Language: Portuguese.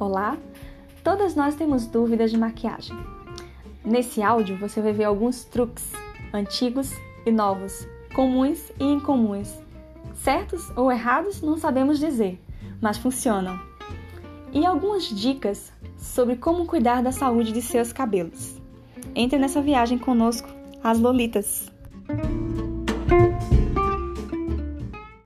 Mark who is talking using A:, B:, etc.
A: Olá! Todas nós temos dúvidas de maquiagem. Nesse áudio você vai ver alguns truques antigos e novos, comuns e incomuns. Certos ou errados não sabemos dizer, mas funcionam. E algumas dicas sobre como cuidar da saúde de seus cabelos. Entre nessa viagem conosco, as Lolitas!